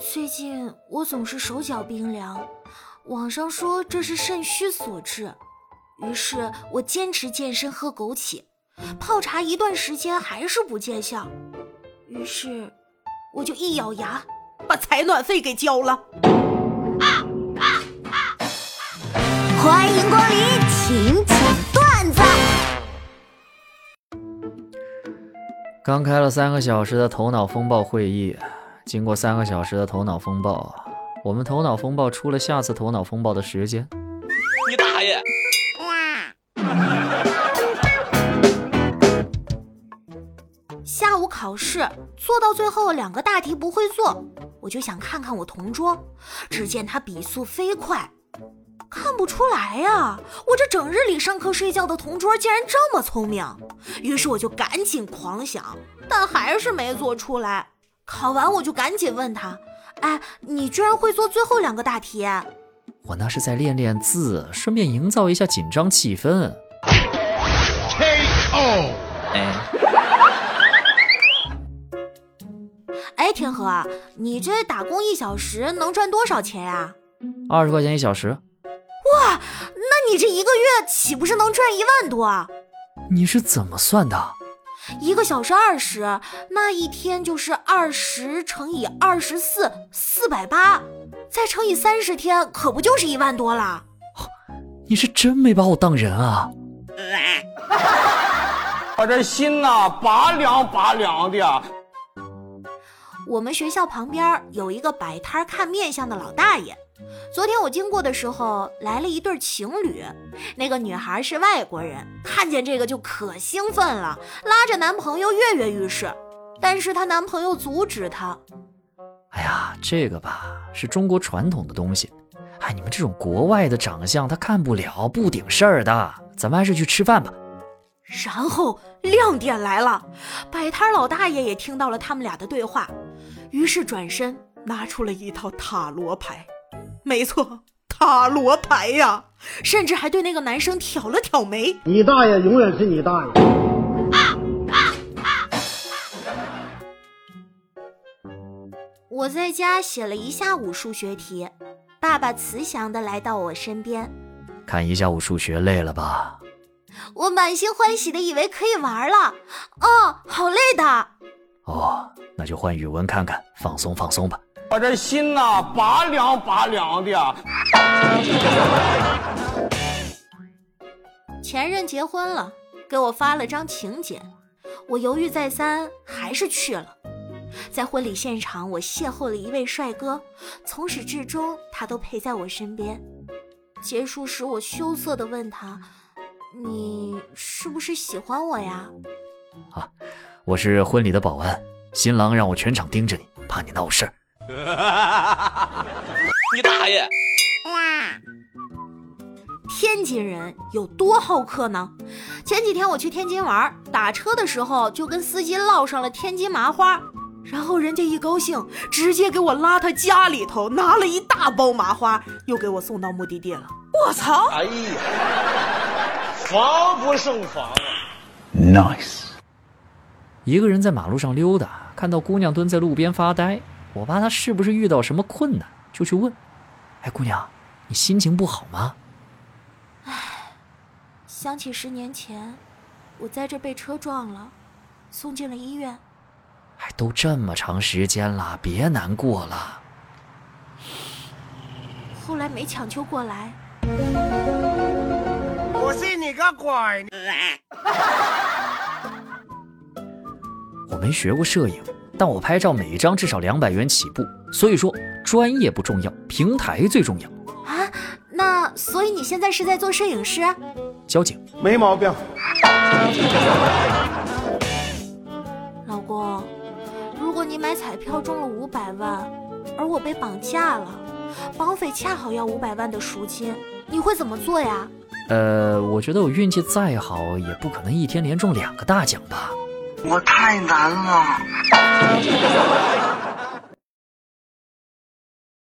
最近我总是手脚冰凉，网上说这是肾虚所致，于是我坚持健身喝枸杞，泡茶一段时间还是不见效，于是我就一咬牙把采暖费给交了。欢迎光临，请讲段子。刚开了三个小时的头脑风暴会议，经过三个小时的头脑风暴，我们头脑风暴出了下次头脑风暴的时间。你大爷！下午考试做到最后两个大题不会做，我就想看看我同桌，只见他笔速飞快，看不出来呀，我这整日里上课睡觉的同桌竟然这么聪明，于是我就赶紧狂想，但还是没做出来。考完我就赶紧问他，哎，你居然会做最后两个大题？我那是在练练字，顺便营造一下紧张气氛。KO！哎，哎，天河啊，你这打工一小时能赚多少钱呀？二十块钱一小时，哇那你这一个月岂不是能赚一万多啊？你是怎么算的？一个小时二十，那一天就是二十乘以二十四，四百八，再乘以三十天，可不就是一万多了？你是真没把我当人啊！我这心呐，拔凉拔凉的。我们学校旁边有一个摆摊看面相的老大爷。昨天我经过的时候，来了一对情侣，那个女孩是外国人，看见这个就可兴奋了，拉着男朋友跃跃欲试。但是她男朋友阻止她，哎呀，这个吧是中国传统的东西。哎，你们这种国外的长相他看不了，不顶事儿的。咱们还是去吃饭吧。然后亮点来了，摆摊老大爷也听到了他们俩的对话，于是转身拿出了一套塔罗牌。没错，塔罗牌呀，甚至还对那个男生挑了挑眉。你大爷永远是你大爷。我在家写了一下午数学题，爸爸慈祥的来到我身边，看一下午数学累了吧？我满心欢喜的以为可以玩了。哦，好累的。哦，那就换语文看看，放松放松吧。我这心呐，拔凉拔凉的。前任结婚了，给我发了张请柬，我犹豫再三，还是去了。在婚礼现场，我邂逅了一位帅哥，从始至终他都陪在我身边。结束时，我羞涩地问他：“你是不是喜欢我呀？”啊，我是婚礼的保安，新郎让我全场盯着你，怕你闹事儿。你大爷！哇天津人有多好客呢？前几天我去天津玩，打车的时候就跟司机唠上了天津麻花，然后人家一高兴，直接给我拉他家里头，拿了一大包麻花，又给我送到目的地了。我操！哎呀，防不胜防啊！Nice！一个人在马路上溜达，看到姑娘蹲在路边发呆，我怕他是不是遇到什么困难，就去问：“哎，姑娘，你心情不好吗？”唉想起十年前，我在这被车撞了，送进了医院。哎，都这么长时间了，别难过了。后来没抢救过来，我信你个鬼！我没学过摄影，但我拍照每一张至少两百元起步，所以说专业不重要，平台最重要。啊，那所以你现在是在做摄影师？交警，没毛病。老公，如果你买彩票中了五百万，而我被绑架了，绑匪恰好要五百万的赎金，你会怎么做呀？呃，我觉得我运气再好，也不可能一天连中两个大奖吧。我太难了。